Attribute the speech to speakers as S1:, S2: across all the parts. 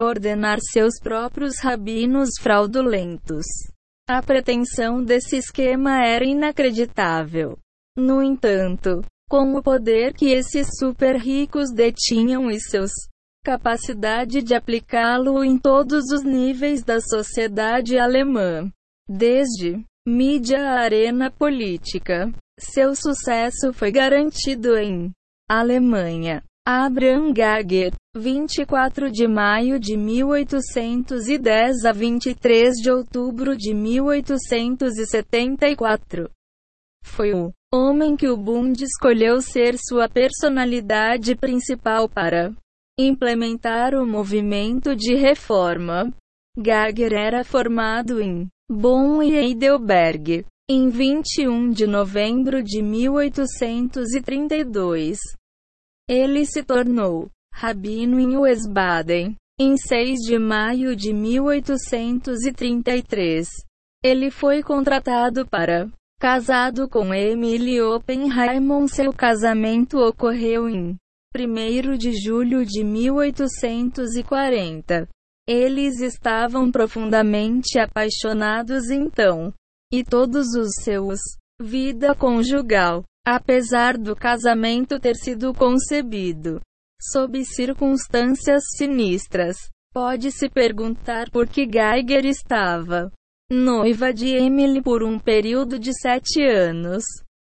S1: ordenar seus próprios rabinos fraudulentos. A pretensão desse esquema era inacreditável. No entanto, com o poder que esses super ricos detinham e seus capacidade de aplicá-lo em todos os níveis da sociedade alemã, desde mídia à arena política, seu sucesso foi garantido em Alemanha. Abraham Gager, 24 de maio de 1810 a 23 de outubro de 1874. Foi o homem que o Bund escolheu ser sua personalidade principal para implementar o movimento de reforma. Gager era formado em Bonn e Heidelberg em 21 de novembro de 1832. Ele se tornou rabino em Wiesbaden em 6 de maio de 1833. Ele foi contratado para casado com Emily Oppenheimer. Seu casamento ocorreu em 1 de julho de 1840. Eles estavam profundamente apaixonados então, e todos os seus vida conjugal Apesar do casamento ter sido concebido sob circunstâncias sinistras, pode-se perguntar por que Geiger estava noiva de Emily por um período de sete anos.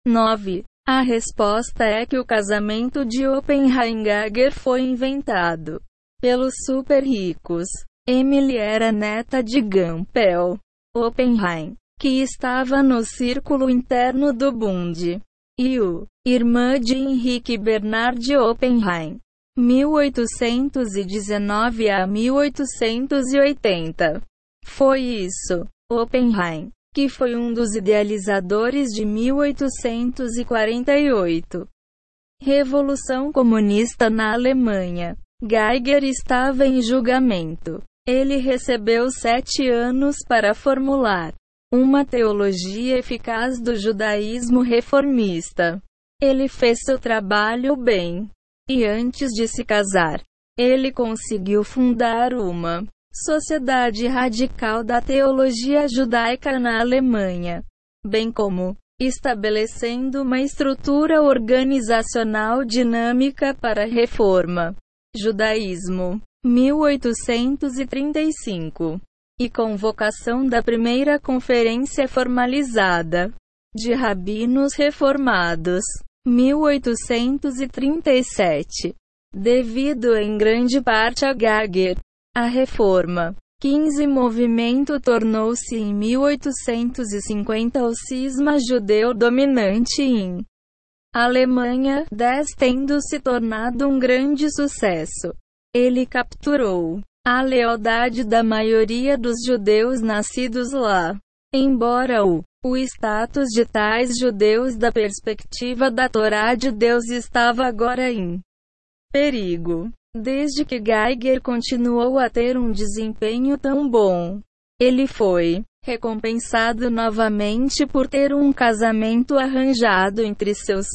S1: 9. A resposta é que o casamento de Oppenheimer foi inventado pelos super ricos. Emily era neta de Gampel Oppenheim, que estava no círculo interno do Bund o irmã de Henrique Bernard Oppenheim, 1819 a 1880. Foi isso, Oppenheim, que foi um dos idealizadores de 1848. Revolução Comunista na Alemanha. Geiger estava em julgamento. Ele recebeu sete anos para formular uma teologia eficaz do judaísmo reformista. Ele fez seu trabalho bem. E antes de se casar, ele conseguiu fundar uma sociedade radical da teologia judaica na Alemanha, bem como estabelecendo uma estrutura organizacional dinâmica para a reforma. Judaísmo, 1835 e convocação da primeira conferência formalizada de rabinos reformados, 1837. Devido em grande parte a Gager, a reforma 15 movimento tornou-se em 1850 o cisma judeu dominante em Alemanha, 10 tendo se tornado um grande sucesso. Ele capturou a lealdade da maioria dos judeus nascidos lá. Embora o, o status de tais judeus da perspectiva da Torá de Deus estava agora em perigo. Desde que Geiger continuou a ter um desempenho tão bom, ele foi recompensado novamente por ter um casamento arranjado entre seus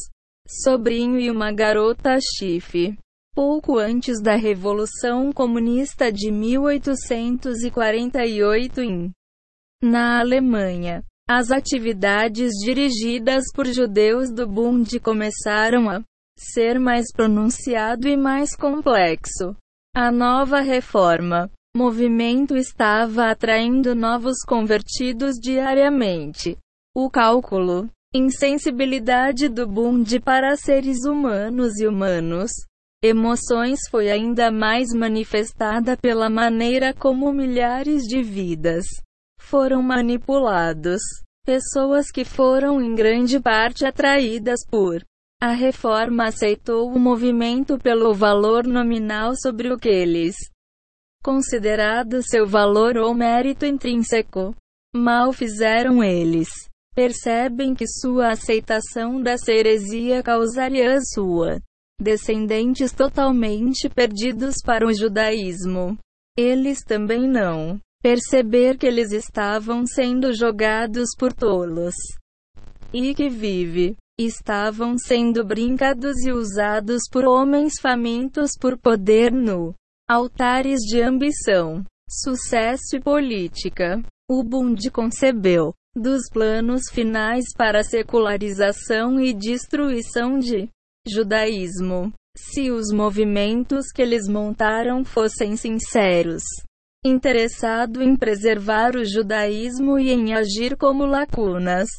S1: sobrinho e uma garota chife. Pouco antes da Revolução Comunista de 1848 em na Alemanha, as atividades dirigidas por judeus do Bund começaram a ser mais pronunciado e mais complexo. A nova reforma movimento estava atraindo novos convertidos diariamente. O cálculo, insensibilidade do Bund para seres humanos e humanos emoções foi ainda mais manifestada pela maneira como milhares de vidas foram manipulados. Pessoas que foram em grande parte atraídas por a reforma aceitou o movimento pelo valor nominal sobre o que eles considerado seu valor ou mérito intrínseco. Mal fizeram eles. Percebem que sua aceitação da heresia causaria sua descendentes totalmente perdidos para o judaísmo. Eles também não perceber que eles estavam sendo jogados por tolos e que vive estavam sendo brincados e usados por homens famintos por poder no altares de ambição, sucesso e política. O Bund concebeu dos planos finais para a secularização e destruição de judaísmo. Se os movimentos que eles montaram fossem sinceros, interessado em preservar o judaísmo e em agir como lacunas,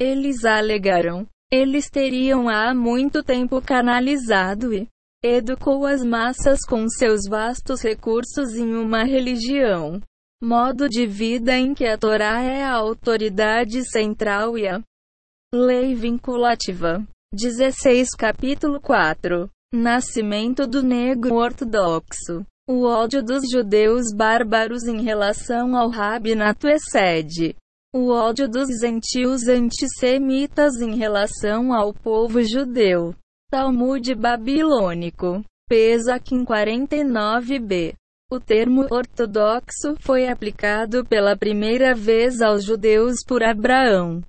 S1: eles alegaram. Eles teriam há muito tempo canalizado e educou as massas com seus vastos recursos em uma religião modo de vida em que a Torá é a autoridade central e a lei vinculativa. 16 Capítulo 4 Nascimento do negro ortodoxo. O ódio dos judeus bárbaros em relação ao rabinato excede o ódio dos gentios antissemitas em relação ao povo judeu. Talmud babilônico. Pesaquim 49b. O termo ortodoxo foi aplicado pela primeira vez aos judeus por Abraão.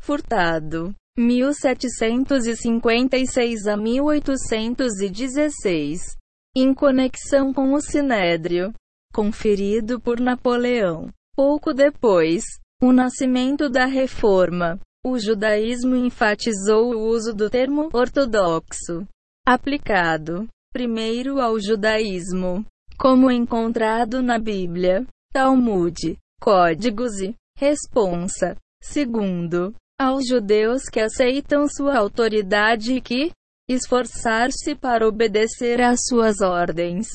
S1: Furtado. 1756 a 1816. Em conexão com o Sinédrio. Conferido por Napoleão. Pouco depois, o nascimento da Reforma. O judaísmo enfatizou o uso do termo ortodoxo, aplicado primeiro ao judaísmo como encontrado na Bíblia, Talmud, Códigos e Responsa. Segundo, aos judeus que aceitam sua autoridade e que esforçar-se para obedecer às suas ordens.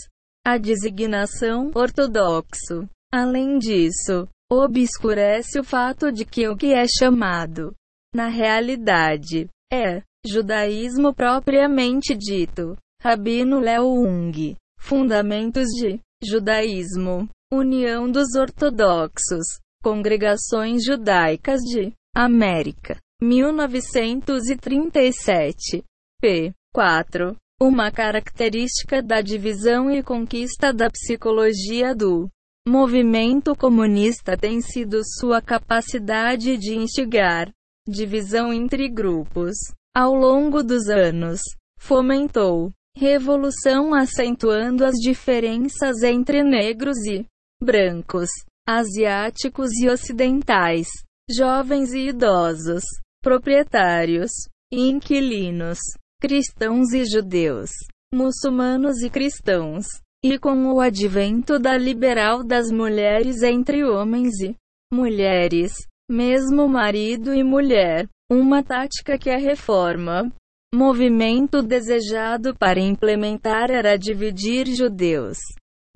S1: A designação ortodoxo. Além disso, obscurece o fato de que o que é chamado, na realidade, é judaísmo propriamente dito. Rabino Leo Ung Fundamentos de Judaísmo. União dos Ortodoxos. Congregações Judaicas de América. 1937. p. 4. Uma característica da divisão e conquista da psicologia do movimento comunista tem sido sua capacidade de instigar divisão entre grupos. Ao longo dos anos, fomentou Revolução acentuando as diferenças entre negros e brancos, asiáticos e ocidentais, jovens e idosos, proprietários e inquilinos, cristãos e judeus, muçulmanos e cristãos, e com o advento da liberal das mulheres entre homens e mulheres, mesmo marido e mulher, uma tática que a reforma movimento desejado para implementar era dividir judeus.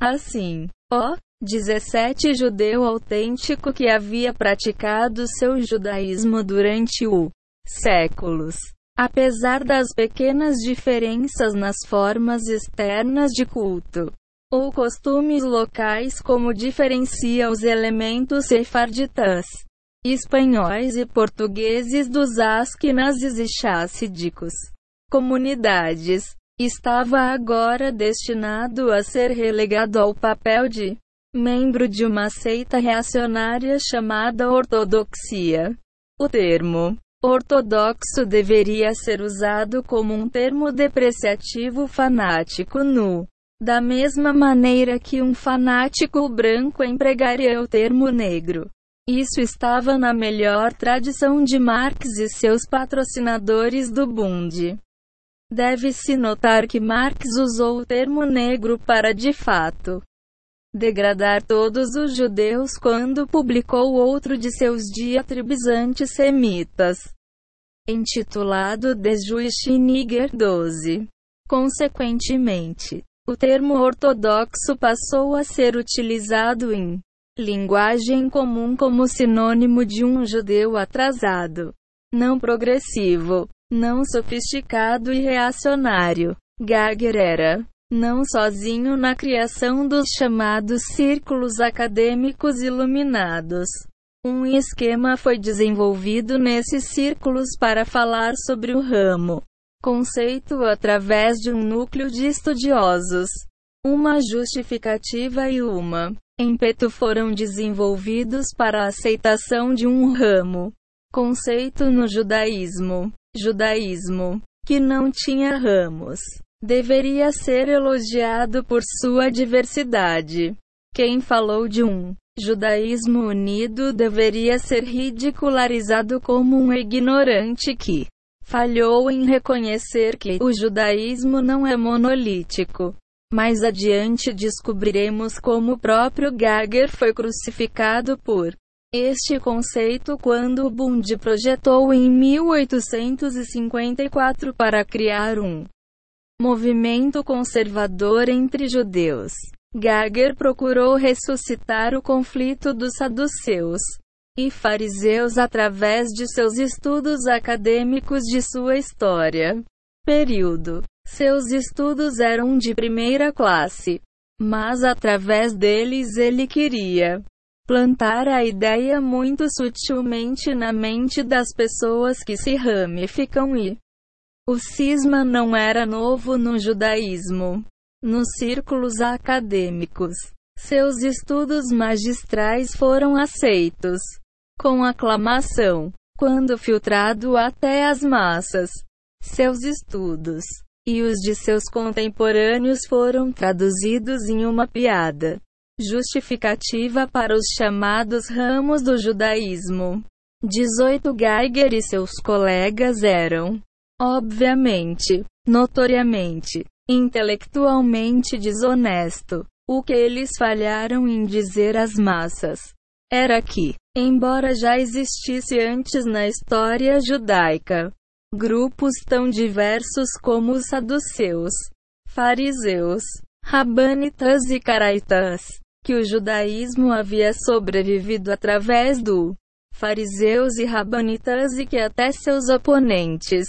S1: Assim, o 17 judeu autêntico que havia praticado seu judaísmo durante o séculos. Apesar das pequenas diferenças nas formas externas de culto ou costumes locais como diferencia os elementos sefarditas, espanhóis e portugueses dos asquenazes e chassídicos comunidades, estava agora destinado a ser relegado ao papel de membro de uma seita reacionária chamada ortodoxia. O termo ortodoxo deveria ser usado como um termo depreciativo fanático nu. Da mesma maneira que um fanático branco empregaria o termo negro. Isso estava na melhor tradição de Marx e seus patrocinadores do Bund. Deve-se notar que Marx usou o termo negro para de fato degradar todos os judeus quando publicou outro de seus diatribes antissemitas, intitulado De Juiche Niger 12. Consequentemente, o termo ortodoxo passou a ser utilizado em linguagem comum como sinônimo de um judeu atrasado, não progressivo, não sofisticado e reacionário. Gagger era não sozinho na criação dos chamados círculos acadêmicos iluminados. Um esquema foi desenvolvido nesses círculos para falar sobre o ramo conceito através de um núcleo de estudiosos. Uma justificativa e uma ímpeto foram desenvolvidos para a aceitação de um ramo, conceito no judaísmo, judaísmo, que não tinha ramos. Deveria ser elogiado por sua diversidade. Quem falou de um judaísmo unido deveria ser ridicularizado como um ignorante que falhou em reconhecer que o judaísmo não é monolítico. Mais adiante descobriremos como o próprio Gager foi crucificado por este conceito quando Bund projetou em 1854 para criar um movimento conservador entre judeus. Gager procurou ressuscitar o conflito dos saduceus e fariseus através de seus estudos acadêmicos de sua história. Período seus estudos eram de primeira classe, mas através deles ele queria plantar a ideia muito sutilmente na mente das pessoas que se ramificam e o cisma não era novo no judaísmo. Nos círculos acadêmicos, seus estudos magistrais foram aceitos com aclamação quando filtrado até as massas. Seus estudos e os de seus contemporâneos foram traduzidos em uma piada justificativa para os chamados ramos do judaísmo. 18 Geiger e seus colegas eram, obviamente, notoriamente, intelectualmente desonesto. O que eles falharam em dizer às massas. Era que, embora já existisse antes na história judaica, grupos tão diversos como os saduceus, fariseus, rabanitas e caraitas, que o judaísmo havia sobrevivido através do fariseus e rabanitas e que até seus oponentes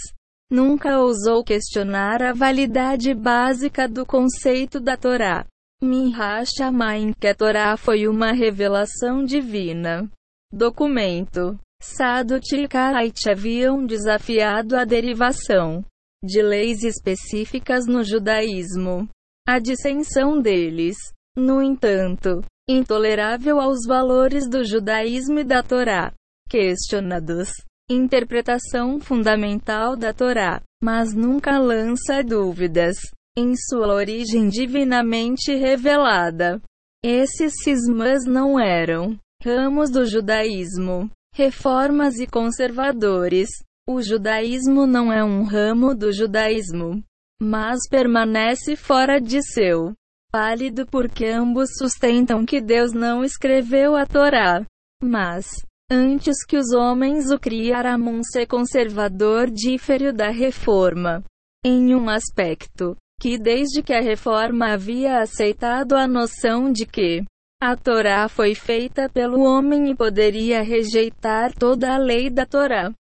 S1: nunca ousou questionar a validade básica do conceito da Torá. Mihash Amain que a Torá foi uma revelação divina. Documento Sadut e Kait haviam desafiado a derivação de leis específicas no judaísmo. A dissensão deles, no entanto, intolerável aos valores do judaísmo e da Torá, questionados. Interpretação fundamental da Torá, mas nunca lança dúvidas em sua origem divinamente revelada. Esses cismas não eram ramos do judaísmo, reformas e conservadores. O judaísmo não é um ramo do judaísmo, mas permanece fora de seu pálido porque ambos sustentam que Deus não escreveu a Torá, mas antes que os homens o criaram ser conservador difere da reforma em um aspecto que desde que a reforma havia aceitado a noção de que a Torá foi feita pelo homem e poderia rejeitar toda a lei da Torá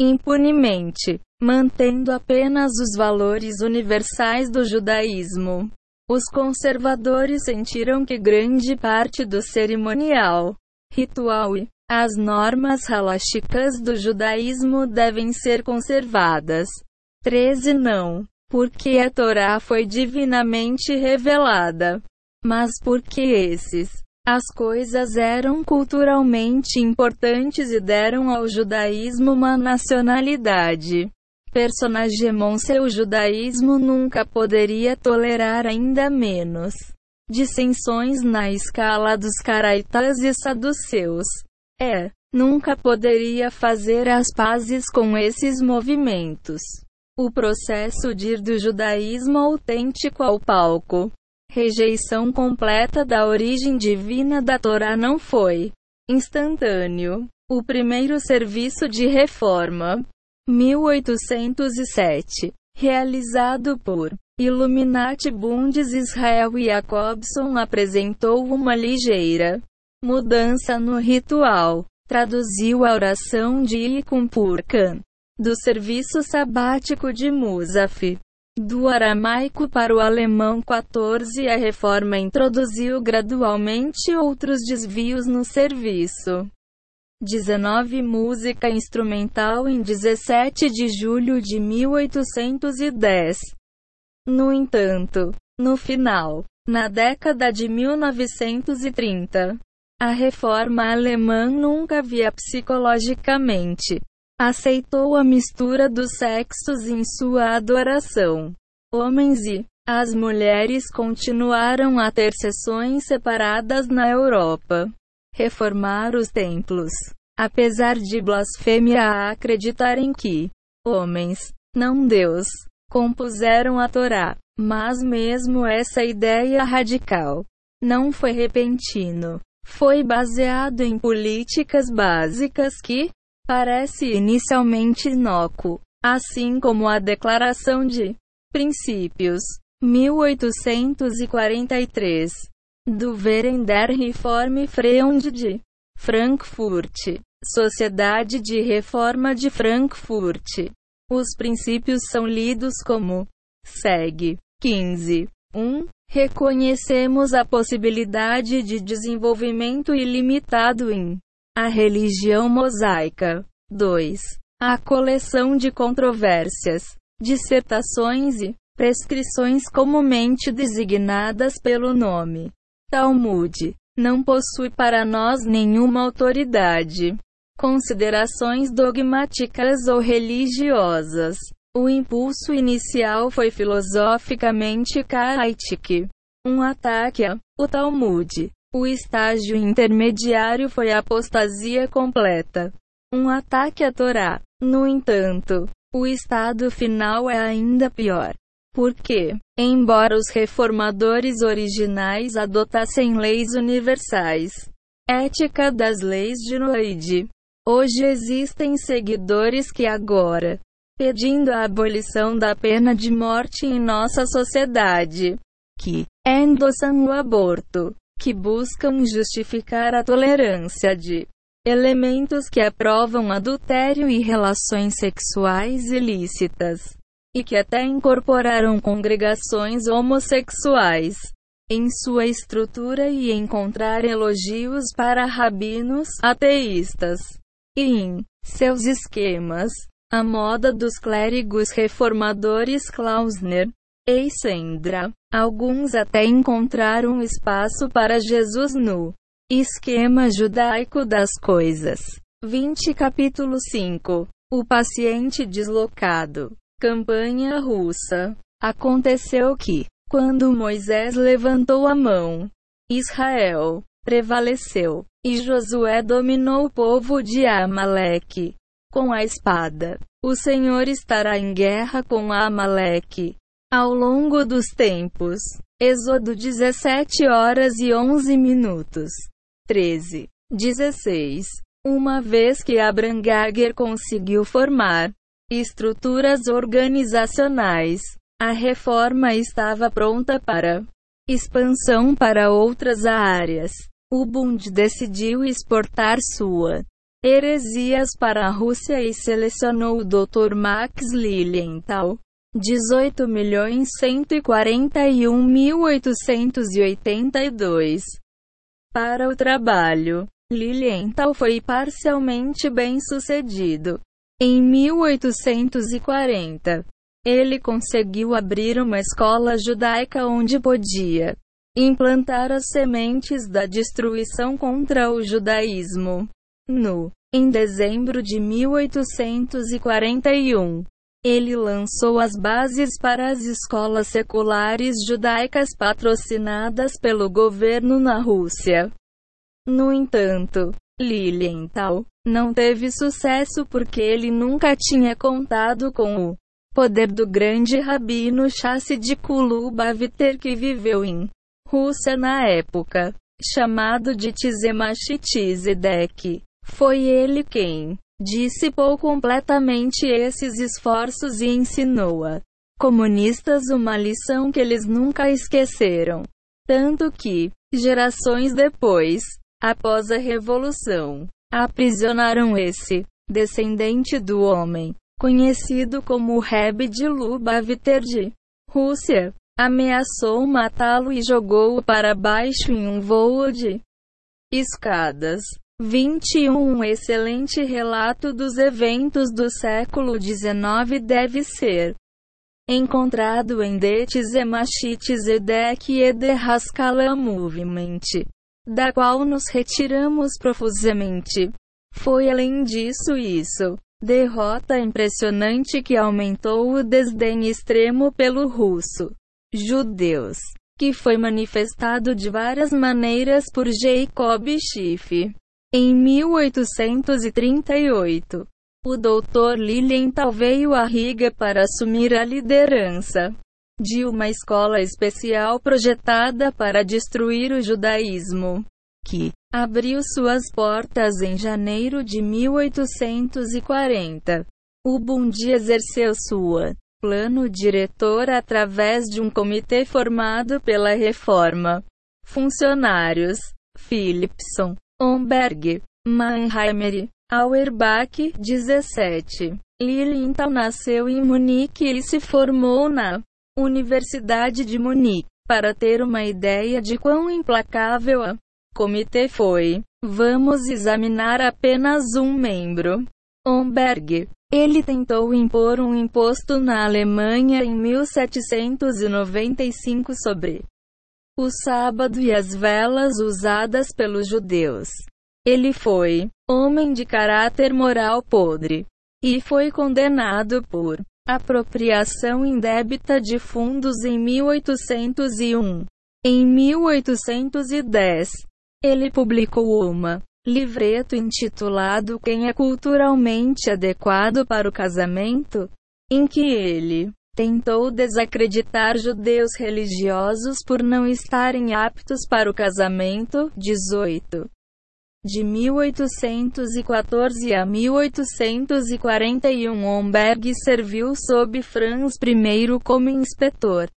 S1: impunemente, mantendo apenas os valores universais do judaísmo. Os conservadores sentiram que grande parte do cerimonial, ritual e as normas halachicas do judaísmo devem ser conservadas. 13 Não, porque a Torá foi divinamente revelada mas porque esses as coisas eram culturalmente importantes e deram ao judaísmo uma nacionalidade. Personagem o judaísmo nunca poderia tolerar ainda menos dissensões na escala dos caraitas e saduceus. É, nunca poderia fazer as pazes com esses movimentos. O processo de ir do judaísmo autêntico ao palco Rejeição completa da origem divina da Torá não foi instantâneo. O primeiro serviço de reforma, 1807, realizado por Illuminati Bundes Israel Jacobson apresentou uma ligeira mudança no ritual. Traduziu a oração de Ikumpurkan do serviço sabático de Musaf do aramaico para o alemão 14 a reforma introduziu gradualmente outros desvios no serviço. 19 Música instrumental em 17 de julho de 1810. No entanto, no final, na década de 1930, a reforma alemã nunca via psicologicamente aceitou a mistura dos sexos em sua adoração. homens e as mulheres continuaram a ter sessões separadas na Europa. Reformar os templos. Apesar de blasfêmia a acreditarem que homens, não Deus, compuseram a Torá, mas mesmo essa ideia radical não foi repentino. Foi baseado em políticas básicas que parece inicialmente inócuo, assim como a Declaração de Princípios 1843 do Weren der Reformfreund de Frankfurt, Sociedade de Reforma de Frankfurt. Os princípios são lidos como segue: 15. 1. Reconhecemos a possibilidade de desenvolvimento ilimitado em a religião mosaica. 2. A coleção de controvérsias, dissertações e prescrições comumente designadas pelo nome Talmud não possui para nós nenhuma autoridade. Considerações dogmáticas ou religiosas. O impulso inicial foi filosoficamente caítico. Um ataque a o Talmud. O estágio intermediário foi a apostasia completa. Um ataque à Torá. No entanto, o estado final é ainda pior. Porque, embora os reformadores originais adotassem leis universais, ética das leis de Noide, hoje existem seguidores que agora pedindo a abolição da pena de morte em nossa sociedade, que endossam o aborto, que buscam justificar a tolerância de elementos que aprovam adultério e relações sexuais ilícitas, e que até incorporaram congregações homossexuais em sua estrutura e encontrar elogios para rabinos ateístas e em seus esquemas a moda dos clérigos reformadores Klausner e Sendra. Alguns até encontraram espaço para Jesus no esquema judaico das coisas. 20 capítulo 5 O paciente deslocado. Campanha russa. Aconteceu que, quando Moisés levantou a mão, Israel prevaleceu, e Josué dominou o povo de Amaleque com a espada. O Senhor estará em guerra com Amaleque. Ao longo dos tempos. Êxodo 17 horas e 11 minutos. 13. 16. Uma vez que Abraham Gager conseguiu formar estruturas organizacionais, a reforma estava pronta para expansão para outras áreas. O Bund decidiu exportar sua heresias para a Rússia e selecionou o Dr. Max Lilienthal. 18.141.882 para o trabalho. Lilienthal foi parcialmente bem-sucedido. Em 1840, ele conseguiu abrir uma escola judaica onde podia implantar as sementes da destruição contra o judaísmo. No em dezembro de 1841, ele lançou as bases para as escolas seculares judaicas patrocinadas pelo governo na Rússia. No entanto, Lilienthal não teve sucesso porque ele nunca tinha contado com o poder do grande rabino Chassid Kulubaviter que viveu em Rússia na época, chamado de Tzemach foi ele quem dissipou completamente esses esforços e ensinou a comunistas uma lição que eles nunca esqueceram. Tanto que, gerações depois, após a Revolução, aprisionaram esse descendente do homem, conhecido como Reb de Lubavitcher de Rússia, ameaçou matá-lo e jogou-o para baixo em um voo de escadas. 21 Um excelente relato dos eventos do século XIX deve ser encontrado em De Tzemachit Zedek e de Movement, da qual nos retiramos profusamente. Foi além disso isso Derrota impressionante que aumentou o desdém extremo pelo russo. Judeus. Que foi manifestado de várias maneiras por Jacob Schiff. Em 1838, o Dr. Lilienthal veio a Riga para assumir a liderança de uma escola especial projetada para destruir o judaísmo, que abriu suas portas em janeiro de 1840. O Bundi exerceu sua plano diretor através de um comitê formado pela Reforma. Funcionários: Philipson, Homberg, Mannheimer, Auerbach, 17. Lilienthal nasceu em Munique e se formou na Universidade de Munique. Para ter uma ideia de quão implacável a comitê foi, vamos examinar apenas um membro. Homberg. Ele tentou impor um imposto na Alemanha em 1795 sobre o sábado e as velas usadas pelos judeus. Ele foi homem de caráter moral podre e foi condenado por apropriação indébita de fundos em 1801. Em 1810, ele publicou uma livreto intitulado Quem é culturalmente adequado para o casamento, em que ele tentou desacreditar judeus religiosos por não estarem aptos para o casamento. 18 de 1814 a 1841 Homberg serviu sob Franz I como inspetor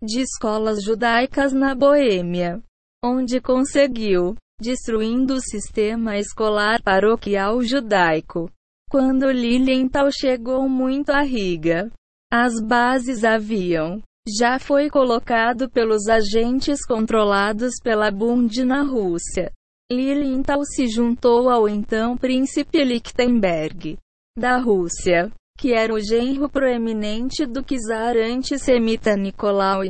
S1: de escolas judaicas na Boêmia, onde conseguiu, destruindo o sistema escolar paroquial judaico. Quando Lilienthal chegou muito à Riga, as bases haviam já foi colocado pelos agentes controlados pela Bund na Rússia. Lilienthal se juntou ao então príncipe Lichtenberg da Rússia, que era o genro proeminente do czar antissemita Nicolau,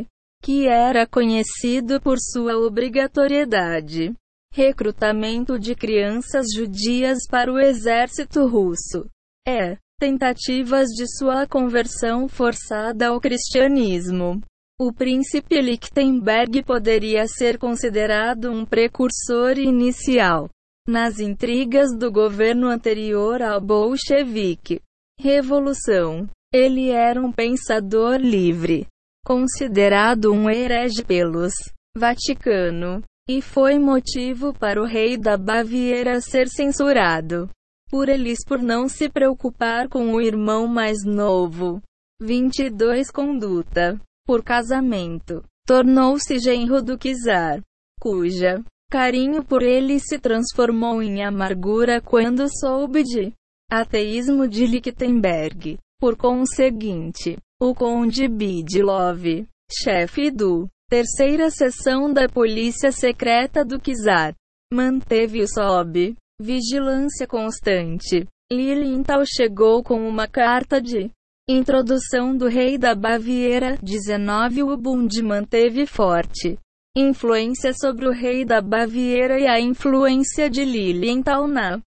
S1: que era conhecido por sua obrigatoriedade recrutamento de crianças judias para o exército russo. É tentativas de sua conversão forçada ao cristianismo. O príncipe Lichtenberg poderia ser considerado um precursor inicial nas intrigas do governo anterior ao bolchevique. Revolução. Ele era um pensador livre, considerado um herege pelos Vaticano, e foi motivo para o rei da Baviera ser censurado por eles por não se preocupar com o irmão mais novo. 22 Conduta por casamento. Tornou-se genro do czar, cuja carinho por ele se transformou em amargura quando soube de ateísmo de Lichtenberg. Por conseguinte, o conde Bidlov, chefe do terceira seção da polícia secreta do czar, manteve-o sob vigilância constante. Lilienthal chegou com uma carta de Introdução do rei da Baviera 19 O Bund manteve forte influência sobre o rei da Baviera e a influência de Lilienthal na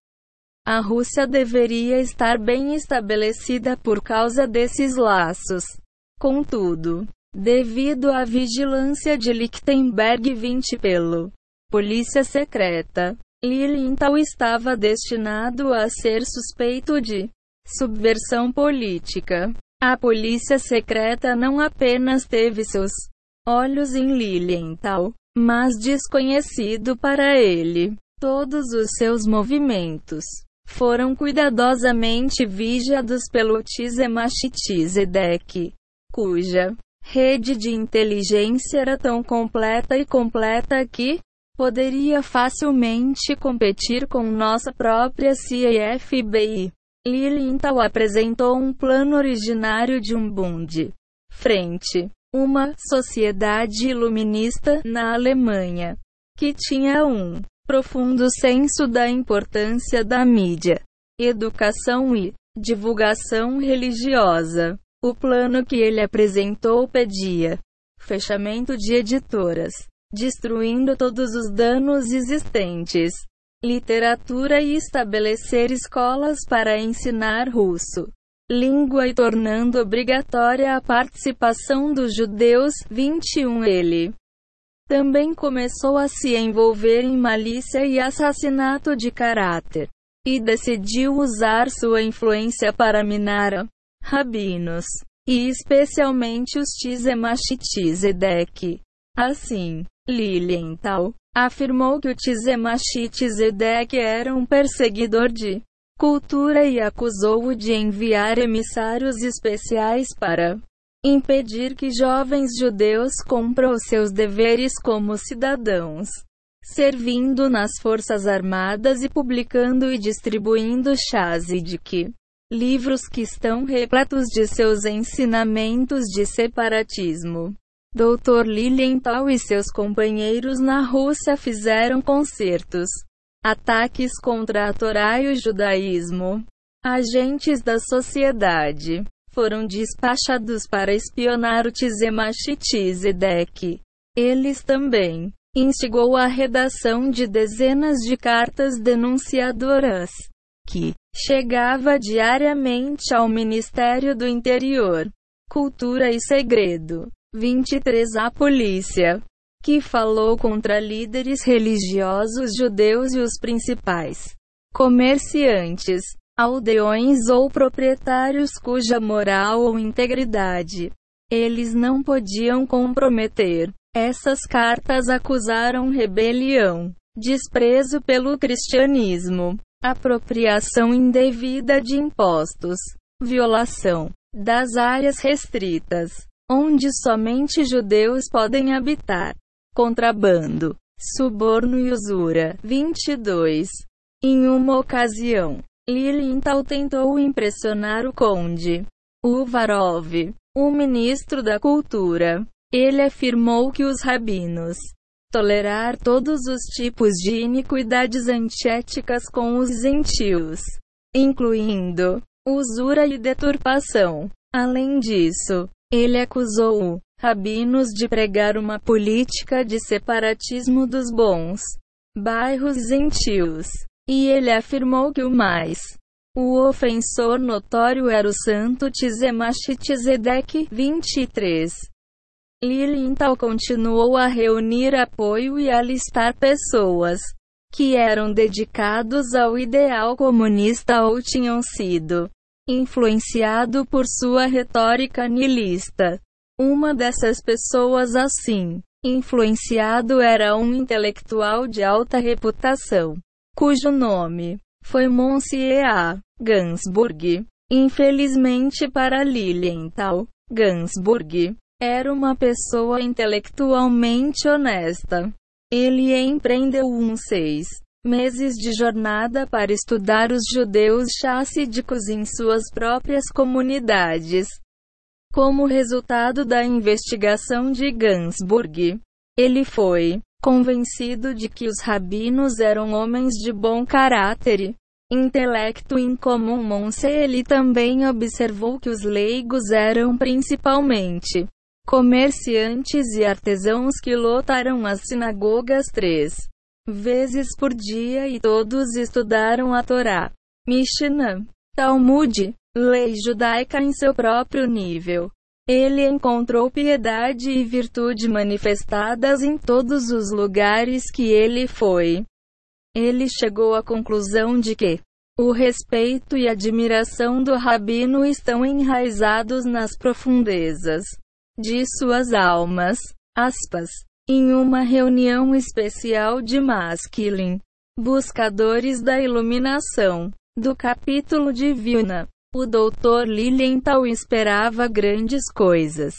S1: a Rússia deveria estar bem estabelecida por causa desses laços. Contudo, devido à vigilância de Lichtenberg 20 pelo polícia secreta, Lilienthal estava destinado a ser suspeito de Subversão política. A polícia secreta não apenas teve seus olhos em Lilienthal, mas desconhecido para ele. Todos os seus movimentos foram cuidadosamente vigiados pelo Tzemach cuja rede de inteligência era tão completa e completa que poderia facilmente competir com nossa própria CIA FBI. Lilienthal apresentou um plano originário de um Bund. Frente. Uma sociedade iluminista na Alemanha. Que tinha um profundo senso da importância da mídia, educação e divulgação religiosa. O plano que ele apresentou pedia fechamento de editoras, destruindo todos os danos existentes, literatura e estabelecer escolas para ensinar russo. Língua e tornando obrigatória a participação dos judeus. 21 Ele. Também começou a se envolver em malícia e assassinato de caráter. E decidiu usar sua influência para minar rabinos. E especialmente os Tzemach Assim, Lilienthal afirmou que o Tzemach era um perseguidor de cultura e acusou-o de enviar emissários especiais para impedir que jovens judeus cumpram seus deveres como cidadãos, servindo nas forças armadas e publicando e distribuindo Chazidik, livros que estão repletos de seus ensinamentos de separatismo. Dr. Lilienthal e seus companheiros na Rússia fizeram concertos Ataques contra a Torá e o judaísmo. Agentes da sociedade foram despachados para espionar o Tzemach Tzedek. Eles também instigou a redação de dezenas de cartas denunciadoras, que chegava diariamente ao Ministério do Interior, Cultura e Segredo. 23 A polícia que falou contra líderes religiosos judeus e os principais comerciantes, aldeões ou proprietários cuja moral ou integridade eles não podiam comprometer. Essas cartas acusaram rebelião, desprezo pelo cristianismo, apropriação indevida de impostos, violação das áreas restritas, onde somente judeus podem habitar, contrabando, suborno e usura. 22. Em uma ocasião, Lilienthal tentou impressionar o conde Uvarov, o ministro da cultura. Ele afirmou que os rabinos tolerar todos os tipos de iniquidades antiéticas com os gentios, incluindo usura e deturpação. Além disso, ele acusou rabinos de pregar uma política de separatismo dos bons bairros gentios. E ele afirmou que o mais o ofensor notório era o santo Tzemach Tzedek 23. Lilienthal continuou a reunir apoio e alistar pessoas que eram dedicados ao ideal comunista ou tinham sido influenciado por sua retórica nihilista. Uma dessas pessoas assim, influenciado era um intelectual de alta reputação, cujo nome foi Monsieur A. Gansburg. Infelizmente para Lilienthal, Gansburg era uma pessoa intelectualmente honesta. Ele empreendeu um seis meses de jornada para estudar os judeus chassídicos em suas próprias comunidades. Como resultado da investigação de Gansburg, ele foi convencido de que os rabinos eram homens de bom caráter e intelecto incomum. Monse ele também observou que os leigos eram principalmente comerciantes e artesãos que lotaram as sinagogas três vezes por dia e todos estudaram a Torá, Mishnah, Talmud, lei judaica em seu próprio nível. Ele encontrou piedade e virtude manifestadas em todos os lugares que ele foi. Ele chegou à conclusão de que o respeito e admiração do rabino estão enraizados nas profundezas de suas almas. Aspas. Em uma reunião especial de Maskilin, buscadores da iluminação, do capítulo de Vilna, o Dr. Lilienthal esperava grandes coisas.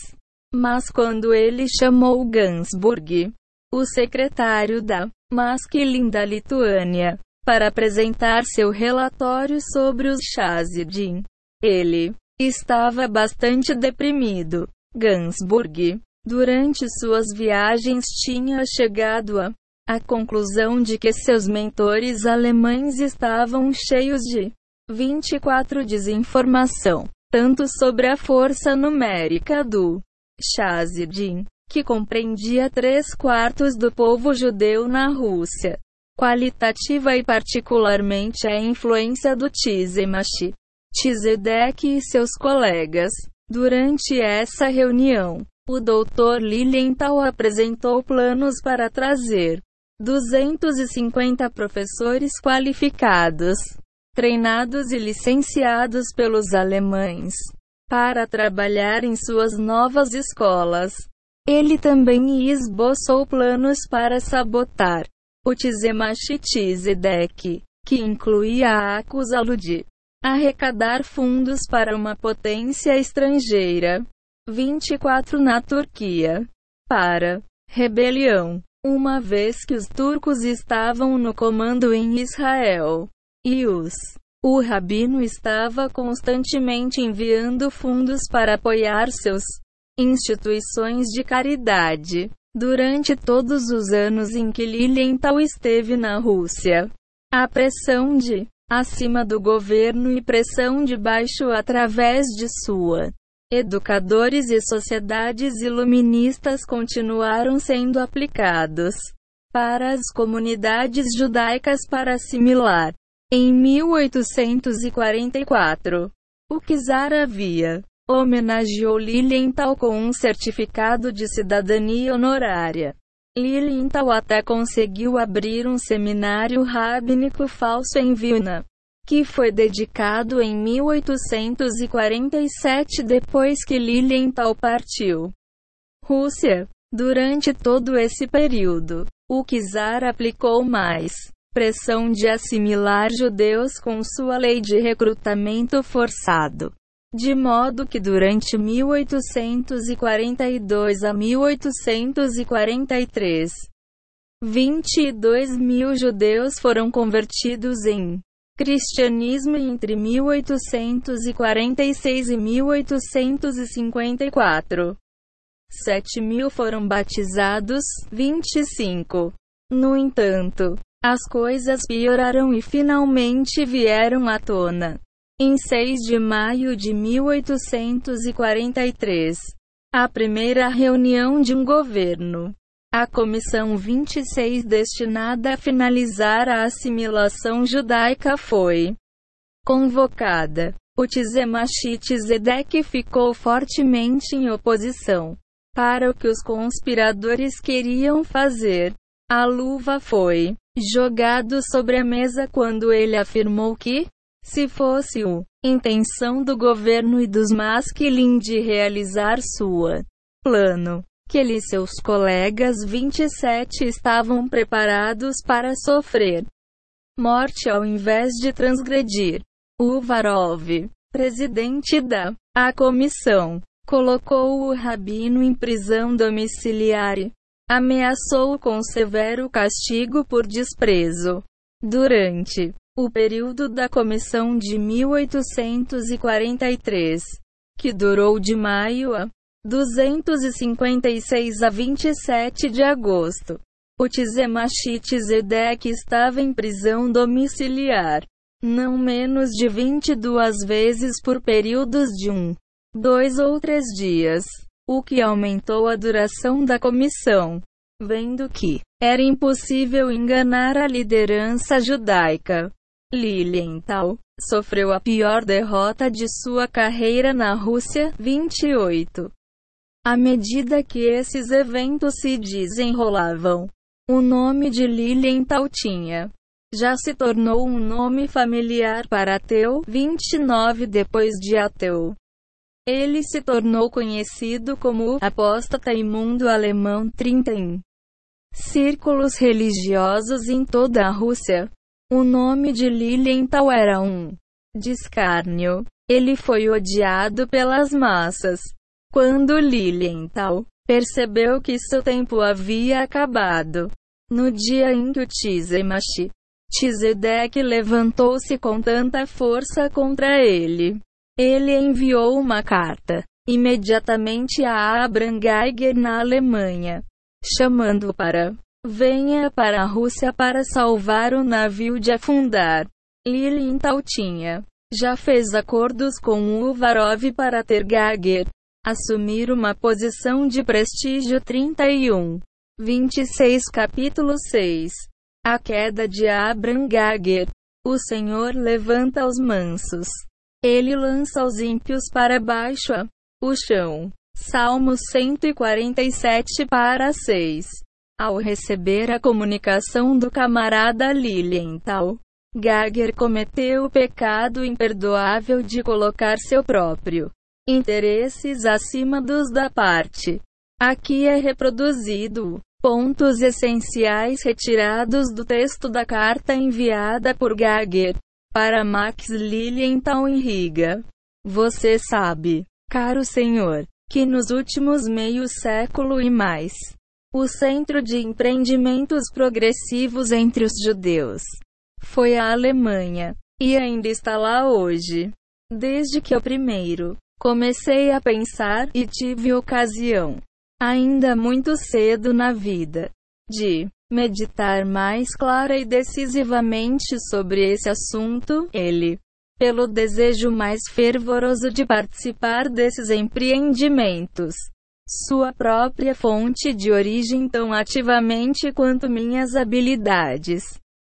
S1: Mas quando ele chamou Gansburg, o secretário da Maskilin da Lituânia, para apresentar seu relatório sobre os Chazidim, ele estava bastante deprimido. Gansburg, durante suas viagens, tinha chegado a a conclusão de que seus mentores alemães estavam cheios de 24 Desinformação. Tanto sobre a força numérica do Shazidin, que compreendia três quartos do povo judeu na Rússia, qualitativa e particularmente a influência do Tzemashi, Tzedek e seus colegas. Durante essa reunião, o Dr. Lilienthal apresentou planos para trazer 250 professores qualificados, treinados e licenciados pelos alemães, para trabalhar em suas novas escolas. Ele também esboçou planos para sabotar o Tzemashi Tzedek, que incluía a acusá-lo de arrecadar fundos para uma potência estrangeira. 24 na Turquia. Para rebelião. Uma vez que os turcos estavam no comando em Israel. E os o rabino estava constantemente enviando fundos para apoiar seus instituições de caridade. Durante todos os anos em que Lilienthal esteve na Rússia, a pressão de acima do governo e pressão de baixo através de sua educadores e sociedades iluministas continuaram sendo aplicados para as comunidades judaicas para assimilar. Em 1844, o czar havia homenageou Lilienthal com um certificado de cidadania honorária. Lilienthal até conseguiu abrir um seminário rabínico falso em Vilna que foi dedicado em 1847 depois que Lilienthal partiu. Rússia. Durante todo esse período, o czar aplicou mais pressão de assimilar judeus com sua lei de recrutamento forçado. De modo que durante 1842 a 1843, 22 mil judeus foram convertidos em Cristianismo entre 1846 e 1854. 7 mil foram batizados, 25. No entanto, as coisas pioraram e finalmente vieram à tona. Em 6 de maio de 1843, a primeira reunião de um governo a Comissão 26 destinada a finalizar a assimilação judaica foi convocada. O Tzemashi Tzedek ficou fortemente em oposição para o que os conspiradores queriam fazer. A luva foi jogado sobre a mesa quando ele afirmou que, se fosse o intenção do governo e dos Maskilin de realizar sua plano, que ele e seus colegas 27 estavam preparados para sofrer morte ao invés de transgredir. Uvarov, presidente da a comissão, colocou o rabino em prisão domiciliar. Ameaçou com severo castigo por desprezo. Durante o período da comissão de 1843, que durou de maio a 256 a 27 de agosto. O Tzemashi Tzedek estava em prisão domiciliar, não menos de 22 vezes por períodos de um, dois ou três dias, o que aumentou a duração da comissão. Vendo que era impossível enganar a liderança judaica, Lilienthal sofreu a pior derrota de sua carreira na Rússia. 28. À medida que esses eventos se desenrolavam, o nome de Lilienthal tinha já se tornou um nome familiar para ateu 29 depois de ateu. Ele se tornou conhecido como apóstata imundo alemão 30 em círculos religiosos em toda a Rússia. O nome de Lilienthal era um descárnio. Ele foi odiado pelas massas. Quando Lilienthal percebeu que seu tempo havia acabado, no dia em que o Tzemashi Tzedek levantou-se com tanta força contra ele, ele enviou uma carta imediatamente a Abraham Geiger na Alemanha, chamando-o para venha para a Rússia para salvar o navio de afundar. Lilienthal tinha já fez acordos com Uvarov para ter Geiger Assumir uma posição de prestígio 31. 26 Capítulo 6 A queda de Abraham Gager. O Senhor levanta os mansos. Ele lança os ímpios para baixo, o chão. Salmo 147 para 6. Ao receber a comunicação do camarada Lilienthal, Gager cometeu o pecado imperdoável de colocar seu próprio interesses acima dos da parte. Aqui é reproduzido pontos essenciais retirados do texto da carta enviada por Gager para Max Lilienthal em Riga. Você sabe, caro senhor, que nos últimos meio século e mais, o centro de empreendimentos progressivos entre os judeus foi a Alemanha, e ainda está lá hoje. Desde que eu primeiro comecei a pensar e tive ocasião ainda muito cedo na vida, de meditar mais clara e decisivamente sobre esse assunto, ele, pelo desejo mais fervoroso de participar desses empreendimentos, sua própria fonte de origem tão ativamente quanto minhas habilidades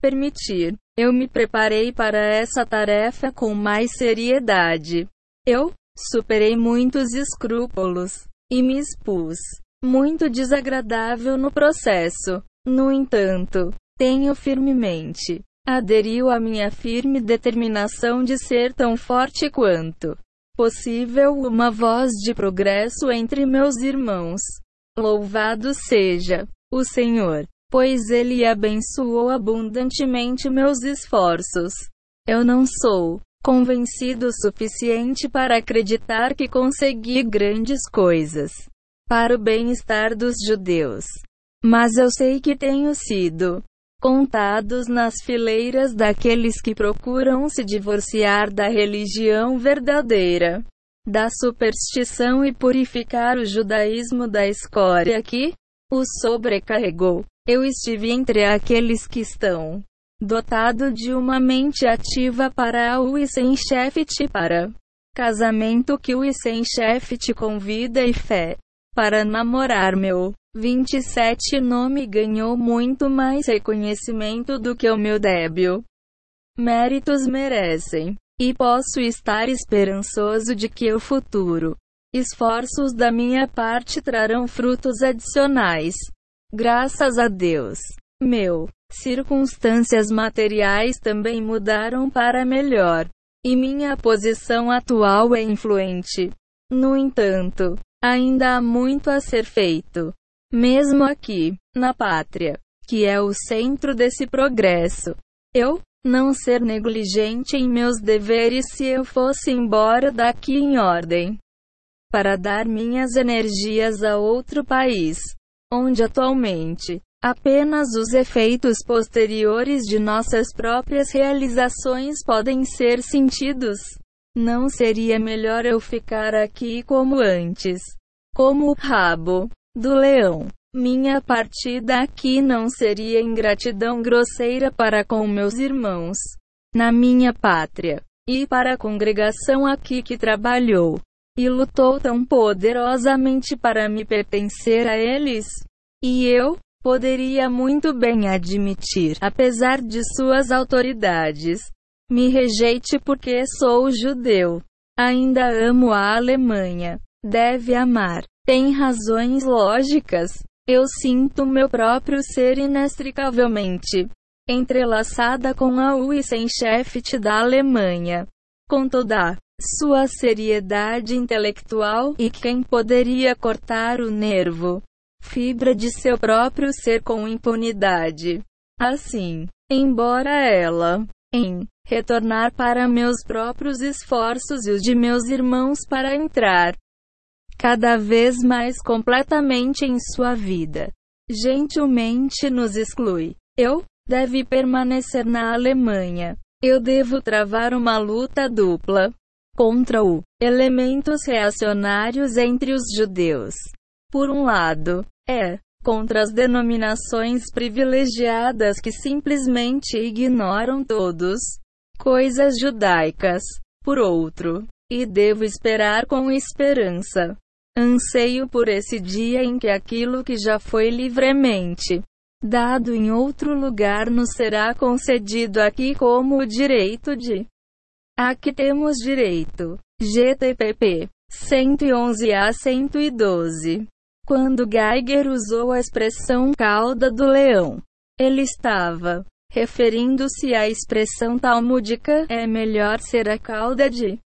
S1: permitir. Eu me preparei para essa tarefa com mais seriedade. Eu superei muitos escrúpulos e me expus. Muito desagradável no processo. No entanto, tenho firmemente aderiu à minha firme determinação de ser tão forte quanto possível uma voz de progresso entre meus irmãos. Louvado seja o Senhor, pois Ele abençoou abundantemente meus esforços. Eu não sou convencido o suficiente para acreditar que consegui grandes coisas para o bem-estar dos judeus. Mas eu sei que tenho sido contados nas fileiras daqueles que procuram se divorciar da religião verdadeira, da superstição e purificar o judaísmo da escória que o sobrecarregou. Eu estive entre aqueles que estão dotado de uma mente ativa para o Wissencheft para. Casamento que o Wissencheft convida e fé. Para namorar meu 27 nome ganhou muito mais reconhecimento do que o meu débil. Méritos merecem. E posso estar esperançoso de que o futuro esforços da minha parte trarão frutos adicionais. Graças a Deus meu Circunstâncias materiais também mudaram para melhor, e minha posição atual é influente. No entanto, ainda há muito a ser feito. Mesmo aqui, na pátria, que é o centro desse progresso. Eu, não ser negligente em meus deveres se eu fosse embora daqui em ordem. Para dar minhas energias a outro país, onde atualmente Apenas os efeitos posteriores de nossas próprias realizações podem ser sentidos. Não seria melhor eu ficar aqui como antes? Como o rabo do leão. Minha partida aqui não seria ingratidão grosseira para com meus irmãos na minha pátria e para a congregação aqui que trabalhou e lutou tão poderosamente para me pertencer a eles. E eu, poderia muito bem admitir, apesar de suas autoridades, me rejeite porque sou judeu. Ainda amo a Alemanha. Deve amar. Tem razões lógicas. Eu sinto meu próprio ser inextricavelmente entrelaçada com a Wissenschaft da Alemanha. Com toda sua seriedade intelectual, e quem poderia cortar o nervo fibra de seu próprio ser com impunidade. Assim, embora ela, em retornar para meus próprios esforços e os de meus irmãos para entrar cada vez mais completamente em sua vida, gentilmente nos exclui. Eu deve permanecer na Alemanha. Eu devo travar uma luta dupla contra o elementos reacionários entre os judeus por um lado, é contra as denominações privilegiadas que simplesmente ignoram todos coisas judaicas. Por outro, e devo esperar com esperança. Anseio por esse dia em que aquilo que já foi livremente dado em outro lugar nos será concedido aqui como o direito de. Aqui temos direito. GTPP 111 a 112. Quando Geiger usou a expressão cauda do leão, ele estava referindo-se à expressão talmúdica: é melhor ser a cauda de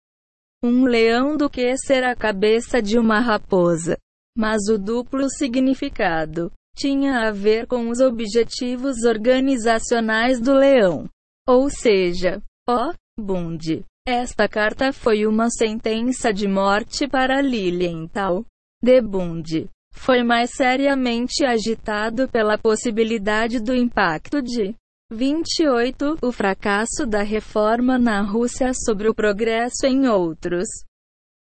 S1: um leão do que ser a cabeça de uma raposa. Mas o duplo significado tinha a ver com os objetivos organizacionais do leão. Ou seja, ó, Bund. Esta carta foi uma sentença de morte para Lilienthal. De Bund foi mais seriamente agitado pela possibilidade do impacto de 28. O fracasso da reforma na Rússia sobre o progresso em outros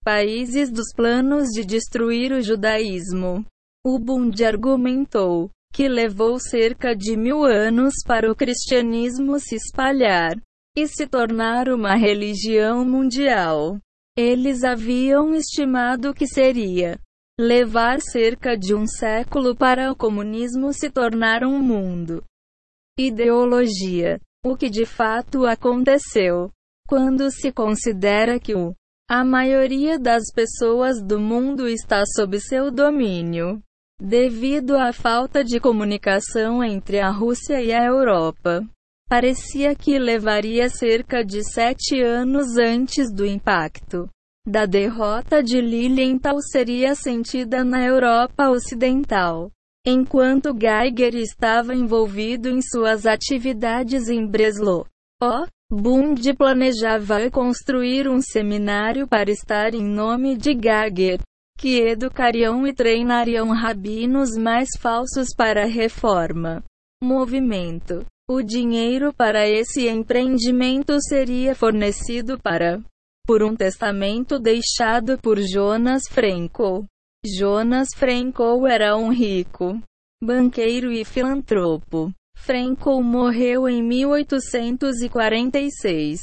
S1: países dos planos de destruir o judaísmo. O Bund argumentou que levou cerca de mil anos para o cristianismo se espalhar e se tornar uma religião mundial. Eles haviam estimado que seria levar cerca de um século para o comunismo se tornar um mundo ideologia. O que de fato aconteceu. Quando se considera que o a maioria das pessoas do mundo está sob seu domínio. Devido à falta de comunicação entre a Rússia e a Europa, parecia que levaria cerca de sete anos antes do impacto da derrota de Lilienthal seria sentida na Europa Ocidental. Enquanto Geiger estava envolvido em suas atividades em Breslau, o Bund planejava construir um seminário para estar em nome de Geiger, que educariam e treinariam rabinos mais falsos para a reforma. Movimento. O dinheiro para esse empreendimento seria fornecido para por um testamento deixado por Jonas Franco. Jonas Franco era um rico banqueiro e filantropo. Franco morreu em 1846.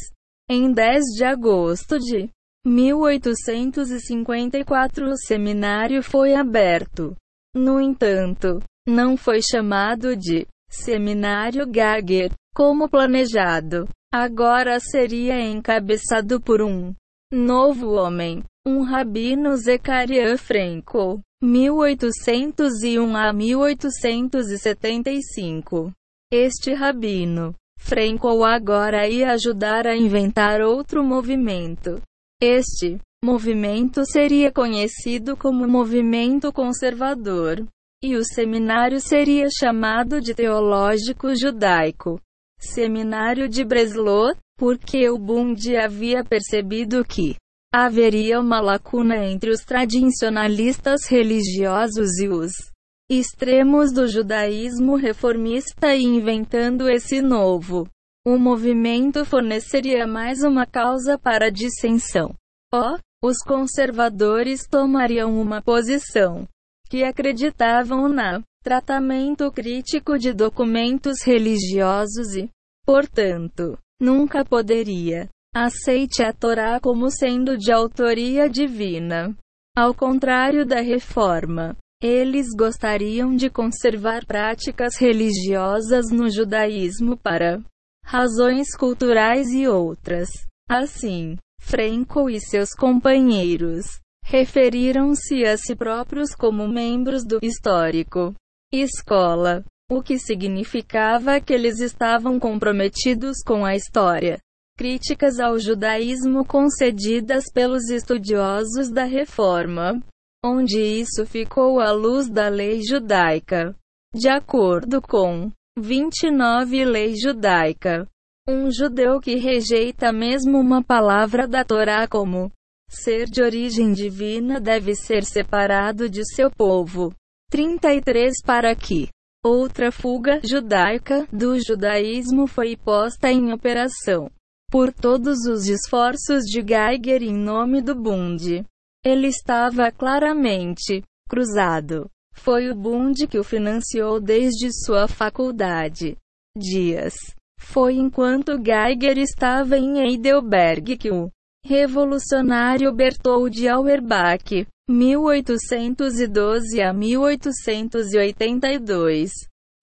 S1: Em 10 de agosto de 1854 o seminário foi aberto. No entanto, não foi chamado de Seminário Geiger, como planejado. Agora seria encabeçado por um novo homem, um rabino Zechariah Franco, 1801 a 1875. Este rabino, Franco agora ia ajudar a inventar outro movimento. Este movimento seria conhecido como Movimento Conservador, e o seminário seria chamado de Teológico Judaico. Seminário de Breslau, porque o Bund havia percebido que haveria uma lacuna entre os tradicionalistas religiosos e os extremos do judaísmo reformista e inventando esse novo. O movimento forneceria mais uma causa para dissensão. Oh, os conservadores tomariam uma posição que acreditavam na tratamento crítico de documentos religiosos e, portanto, nunca poderia Aceite a Torá como sendo de autoria divina. Ao contrário da reforma, eles gostariam de conservar práticas religiosas no judaísmo para razões culturais e outras. Assim, Franco e seus companheiros referiram-se a si próprios como membros do histórico escola, o que significava que eles estavam comprometidos com a história críticas ao judaísmo concedidas pelos estudiosos da Reforma, onde isso ficou à luz da lei judaica. De acordo com 29 Lei Judaica, um judeu que rejeita mesmo uma palavra da Torá como ser de origem divina deve ser separado de seu povo. 33 Para que outra fuga judaica do judaísmo foi posta em operação por todos os esforços de Geiger em nome do Bund. Ele estava claramente cruzado. Foi o Bund que o financiou desde sua faculdade. Dias. Foi enquanto Geiger estava em Heidelberg que o revolucionário Bertold Auerbach, 1812 a 1882,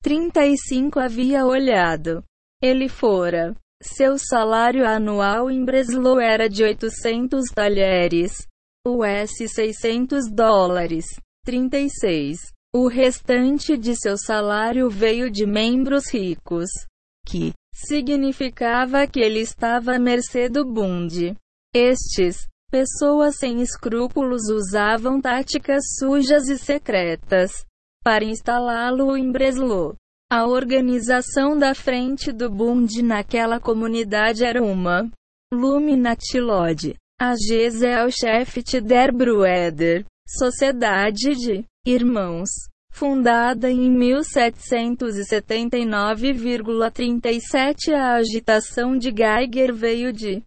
S1: 35 havia olhado. Ele fora. Seu salário anual em Breslau era de 800 talheres. US 600 dólares. 36. O restante de seu salário veio de membros ricos. Que significava que ele estava à mercê do Bund. Estes, pessoas sem escrúpulos, usavam táticas sujas e secretas para instalá-lo em Breslau. A organização da frente do Bund naquela comunidade era uma Luminatilode. A Gesellschaft der Brüder, Sociedade de Irmãos, fundada em 1779,37 a agitação de Geiger veio de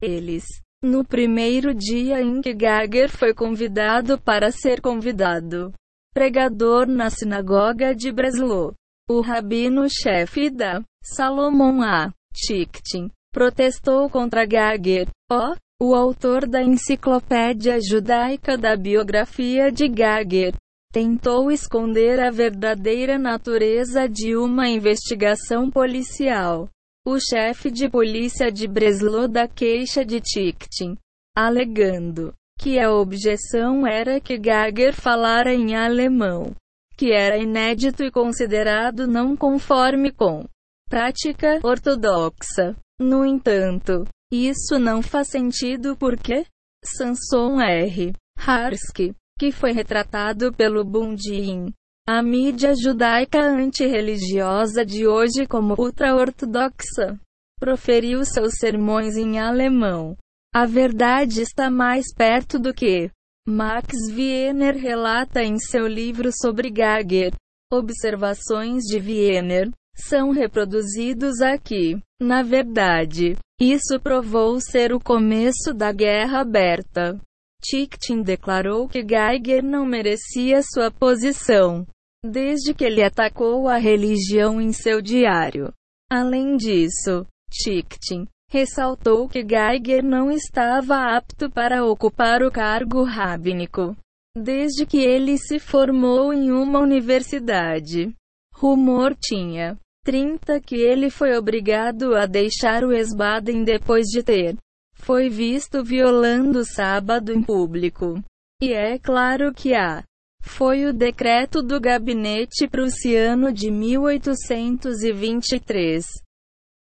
S1: eles. No primeiro dia em que Geiger foi convidado para ser convidado, pregador na sinagoga de Breslau, o rabino-chefe da Salomon A. Chichtin protestou contra Geiger, o, o autor da enciclopédia judaica da biografia de Geiger, tentou esconder a verdadeira natureza de uma investigação policial. O chefe de polícia de Breslau da queixa de Tikhtin, alegando que a objeção era que Geiger falara em alemão, que era inédito e considerado não conforme com prática ortodoxa. No entanto, isso não faz sentido porque Samson R. Harsky que foi retratado pelo Bundin, a mídia judaica antirreligiosa de hoje como ultra-ortodoxa, proferiu seus sermões em alemão. A verdade está mais perto do que Max Wiener relata em seu livro sobre Geiger. Observações de Wiener são reproduzidos aqui. Na verdade, isso provou ser o começo da guerra aberta. Tikhtin declarou que Geiger não merecia sua posição, desde que ele atacou a religião em seu diário. Além disso, Tikhtin ressaltou que Geiger não estava apto para ocupar o cargo rabínico, desde que ele se formou em uma universidade. Rumor tinha 30 que ele foi obrigado a deixar o Esbaden depois de ter foi visto violando o sábado em público. E é claro que há. Foi o decreto do gabinete prussiano de 1823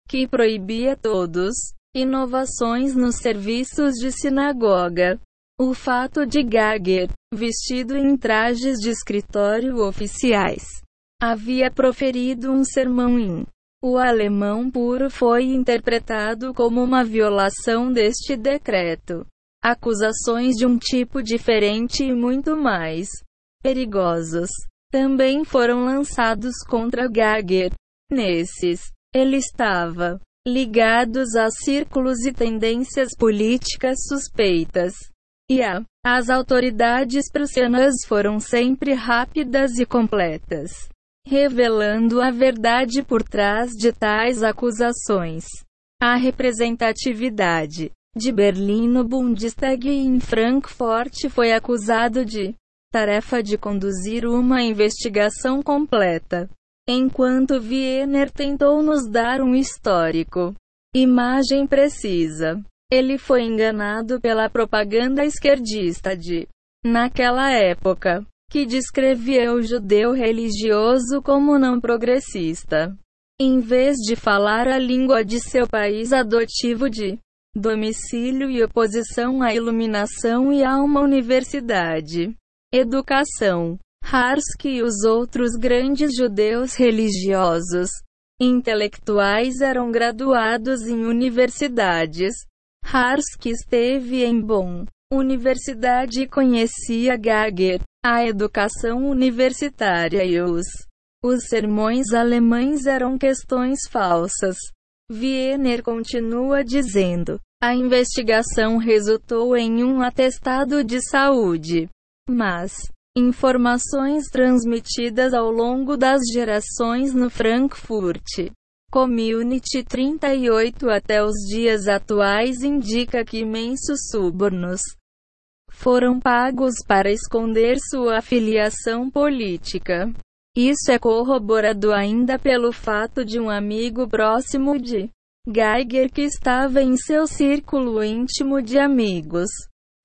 S1: que proibia todos inovações nos serviços de sinagoga. O fato de Geiger, vestido em trajes de escritório oficiais, havia proferido um sermão em o alemão puro foi interpretado como uma violação deste decreto. Acusações de um tipo diferente e muito mais perigosos também foram lançados contra Geiger. Nesses, ele estava ligados a círculos e tendências políticas suspeitas. E a, as autoridades prussianas foram sempre rápidas e completas revelando a verdade por trás de tais acusações. A representatividade de Berlim no Bundestag e em Frankfurt foi acusado de tarefa de conduzir uma investigação completa, enquanto Wiener tentou nos dar um histórico. Imagem precisa. Ele foi enganado pela propaganda esquerdista de naquela época que descrevia o judeu religioso como não progressista. Em vez de falar a língua de seu país adotivo de domicílio e oposição à iluminação e a uma universidade. Educação. Harsky e os outros grandes judeus religiosos intelectuais eram graduados em universidades. Harsky esteve em Bonn, universidade e conhecia Geiger. A educação universitária e os, os sermões alemães eram questões falsas. Wiener continua dizendo: a investigação resultou em um atestado de saúde. Mas, informações transmitidas ao longo das gerações no Frankfurt Community 38 até os dias atuais indica que imensos subornos foram pagos para esconder sua afiliação política. Isso é corroborado ainda pelo fato de um amigo próximo de Geiger que estava em seu círculo íntimo de amigos,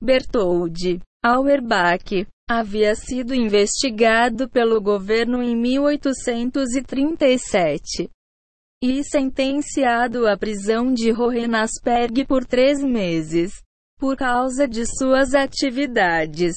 S1: Berthold Auerbach, havia sido investigado pelo governo em 1837 e sentenciado à prisão de Hohenasperg por três meses, por causa de suas atividades.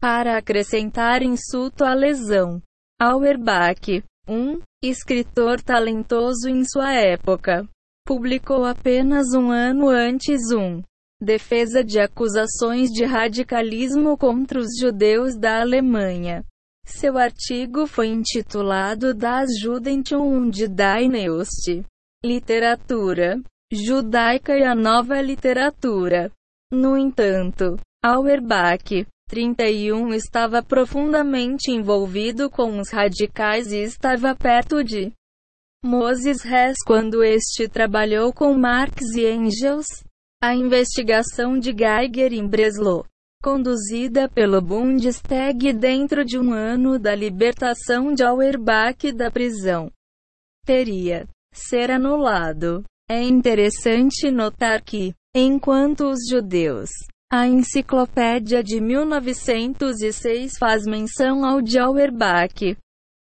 S1: Para acrescentar insulto à lesão, Auerbach, um escritor talentoso em sua época, publicou apenas um ano antes um defesa de acusações de radicalismo contra os judeus da Alemanha. Seu artigo foi intitulado Das Judentum die Neueste Literatura Judaica e a Nova Literatura. No entanto, Auerbach, 31 estava profundamente envolvido com os radicais e estava perto de Moses Hess quando este trabalhou com Marx e Engels. A investigação de Geiger em Breslau conduzida pelo Bundestag dentro de um ano da libertação de Auerbach da prisão, teria ser anulado. É interessante notar que, enquanto os judeus, a enciclopédia de 1906 faz menção ao de Auerbach,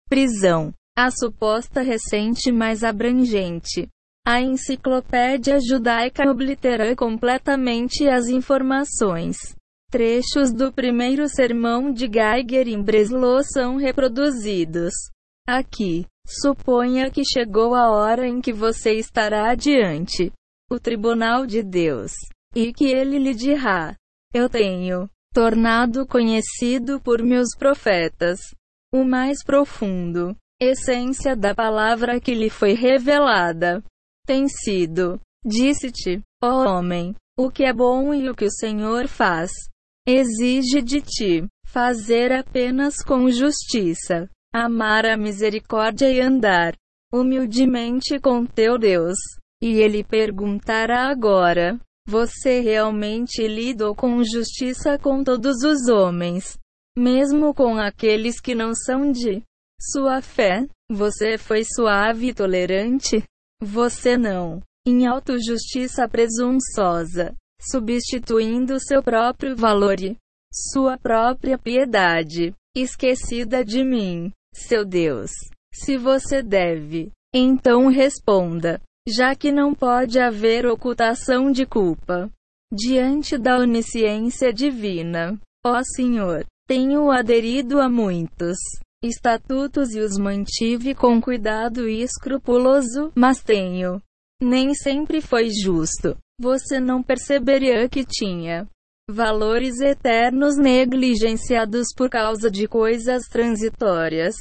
S1: prisão, a suposta recente mais abrangente. A enciclopédia judaica oblitera completamente as informações Trechos do primeiro sermão de Geiger em Breslau são reproduzidos aqui. Suponha que chegou a hora em que você estará diante o tribunal de Deus, e que ele lhe dirá: Eu tenho tornado conhecido por meus profetas o mais profundo essência da palavra que lhe foi revelada. Tem sido, disse-te, ó homem, o que é bom e o que o Senhor faz exige de ti fazer apenas com justiça, amar a misericórdia e andar humildemente com teu Deus. E ele perguntará agora: Você realmente lidou com justiça com todos os homens, mesmo com aqueles que não são de sua fé? Você foi suave e tolerante? Você não. Em autojustiça presunçosa substituindo seu próprio valor e sua própria piedade, esquecida de mim, seu Deus. Se você deve, então responda, já que não pode haver ocultação de culpa diante da onisciência divina. Ó Senhor, tenho aderido a muitos estatutos e os mantive com cuidado e escrupuloso, mas tenho nem sempre foi justo. Você não perceberia que tinha valores eternos negligenciados por causa de coisas transitórias.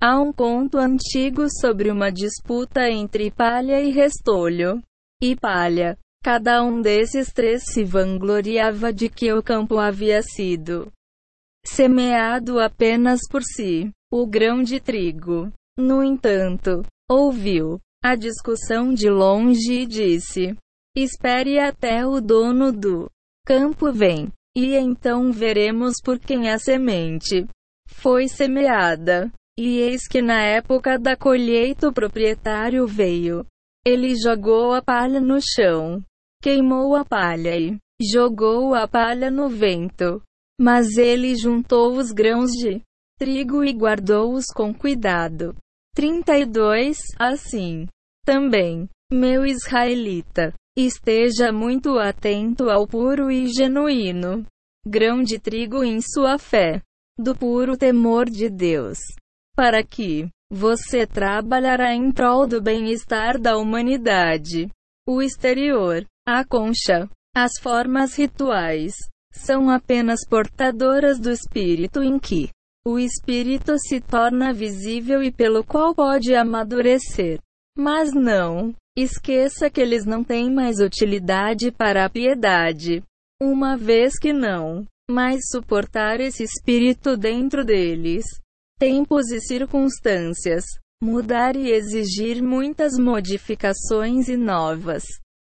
S1: Há um conto antigo sobre uma disputa entre palha e restolho. E palha. Cada um desses três se vangloriava de que o campo havia sido semeado apenas por si, o grão de trigo. No entanto, ouviu a discussão de longe e disse: Espere até o dono do campo vem, e então veremos por quem a semente foi semeada. E eis que na época da colheita o proprietário veio. Ele jogou a palha no chão, queimou a palha e jogou a palha no vento. Mas ele juntou os grãos de trigo e guardou-os com cuidado. 32 Assim, também, meu israelita, Esteja muito atento ao puro e genuíno grão de trigo em sua fé, do puro temor de Deus, para que você trabalhará em prol do bem-estar da humanidade. O exterior, a concha, as formas rituais, são apenas portadoras do espírito em que o espírito se torna visível e pelo qual pode amadurecer. Mas não Esqueça que eles não têm mais utilidade para a piedade. Uma vez que não mais suportar esse espírito dentro deles. Tempos e circunstâncias. Mudar e exigir muitas modificações e novas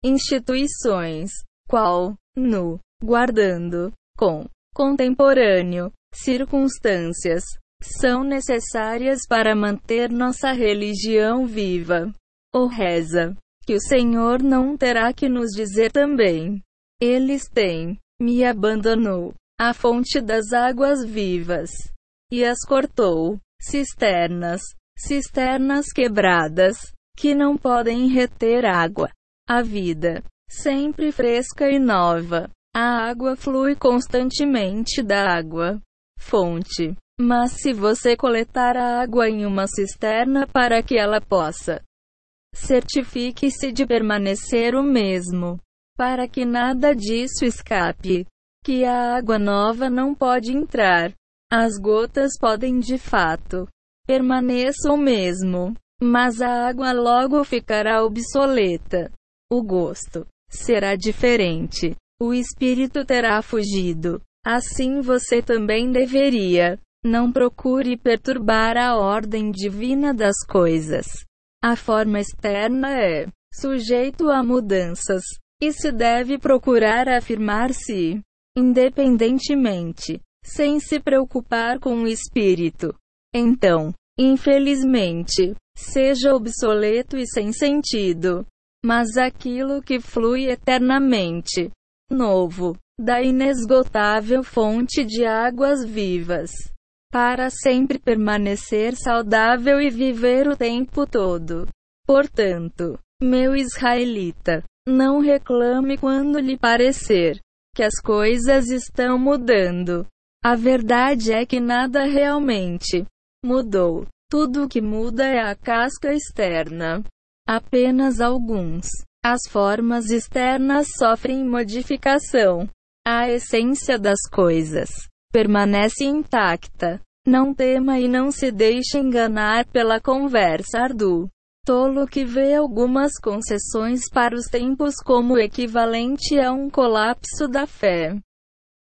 S1: instituições. Qual, no, guardando, com, contemporâneo, circunstâncias, são necessárias para manter nossa religião viva. Ou reza, que o Senhor não terá que nos dizer também. Eles têm me abandonou a fonte das águas vivas e as cortou. Cisternas, cisternas quebradas, que não podem reter água. A vida, sempre fresca e nova. A água flui constantemente da água. Fonte. Mas se você coletar a água em uma cisterna para que ela possa, certifique-se de permanecer o mesmo, para que nada disso escape, que a água nova não pode entrar. As gotas podem de fato permanecer o mesmo, mas a água logo ficará obsoleta. O gosto será diferente. O espírito terá fugido. Assim você também deveria não procure perturbar a ordem divina das coisas. A forma externa é sujeito a mudanças e se deve procurar afirmar-se independentemente, sem se preocupar com o espírito. Então, infelizmente, seja obsoleto e sem sentido. Mas aquilo que flui eternamente, novo, da inesgotável fonte de águas vivas para sempre permanecer saudável e viver o tempo todo. Portanto, meu israelita, não reclame quando lhe parecer que as coisas estão mudando. A verdade é que nada realmente mudou. Tudo o que muda é a casca externa. Apenas alguns. As formas externas sofrem modificação. A essência das coisas permanece intacta. Não tema e não se deixe enganar pela conversa ardu. Tolo que vê algumas concessões para os tempos como equivalente a um colapso da fé.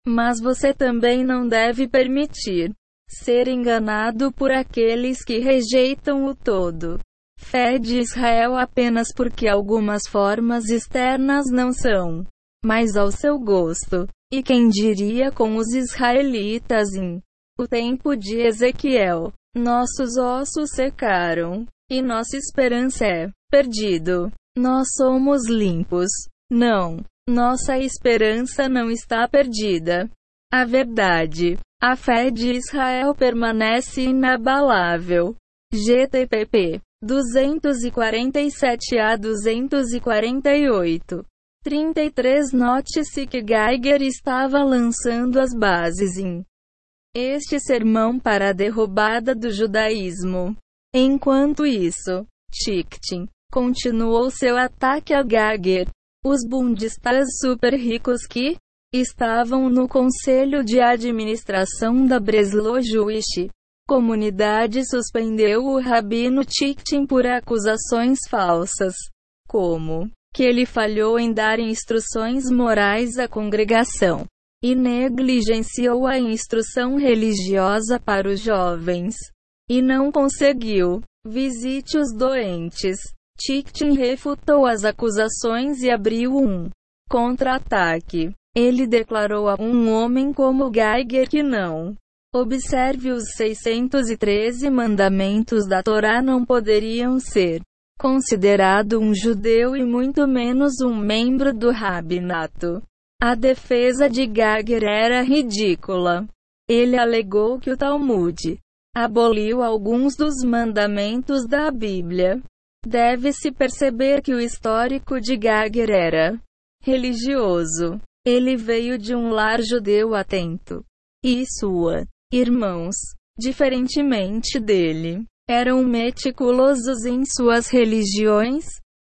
S1: Mas você também não deve permitir ser enganado por aqueles que rejeitam o todo. Fé de Israel apenas porque algumas formas externas não são mais ao seu gosto. E quem diria com os israelitas em o tempo de Ezequiel? Nossos ossos secaram, e nossa esperança é perdido. Nós somos limpos. Não, nossa esperança não está perdida. A verdade, a fé de Israel permanece inabalável. GTPP 247 a 248 33 Note-se que Geiger estava lançando as bases em este sermão para a derrubada do judaísmo. Enquanto isso, Chichtin continuou seu ataque a Geiger. Os bundistas super ricos que estavam no conselho de administração da Breslau Jewish comunidade suspendeu o rabino Chichtin por acusações falsas, como que ele falhou em dar instruções morais à congregação e negligenciou a instrução religiosa para os jovens e não conseguiu. Visite os doentes. Tichtin refutou as acusações e abriu um contra-ataque. Ele declarou a um homem como Geiger que não observe os 613 mandamentos da Torá não poderiam ser considerado um judeu e muito menos um membro do rabinato. A defesa de Geiger era ridícula. Ele alegou que o Talmud aboliu alguns dos mandamentos da Bíblia. Deve-se perceber que o histórico de Geiger era religioso. Ele veio de um lar judeu atento. E sua irmãos, diferentemente dele, eram meticulosos em suas religiões,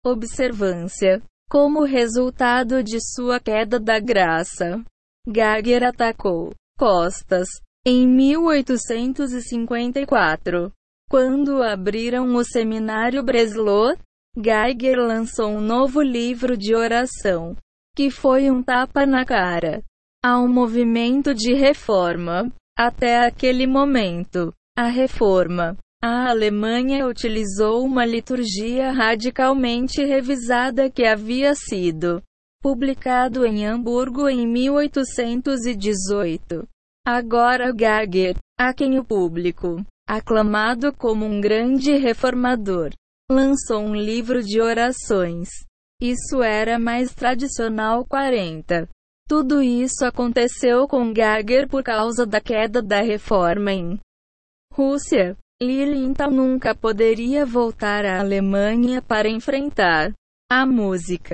S1: observância. Como resultado de sua queda da graça, Geiger atacou Costas em 1854. Quando abriram o seminário Breslau, Geiger lançou um novo livro de oração, que foi um tapa na cara ao movimento de reforma. Até aquele momento, a reforma a Alemanha utilizou uma liturgia radicalmente revisada que havia sido publicado em Hamburgo em 1818. Agora Geiger a quem o público, aclamado como um grande reformador, lançou um livro de orações. Isso era mais tradicional 40. Tudo isso aconteceu com Gagger por causa da queda da reforma em Rússia. Lilienthal nunca poderia voltar à Alemanha para enfrentar a música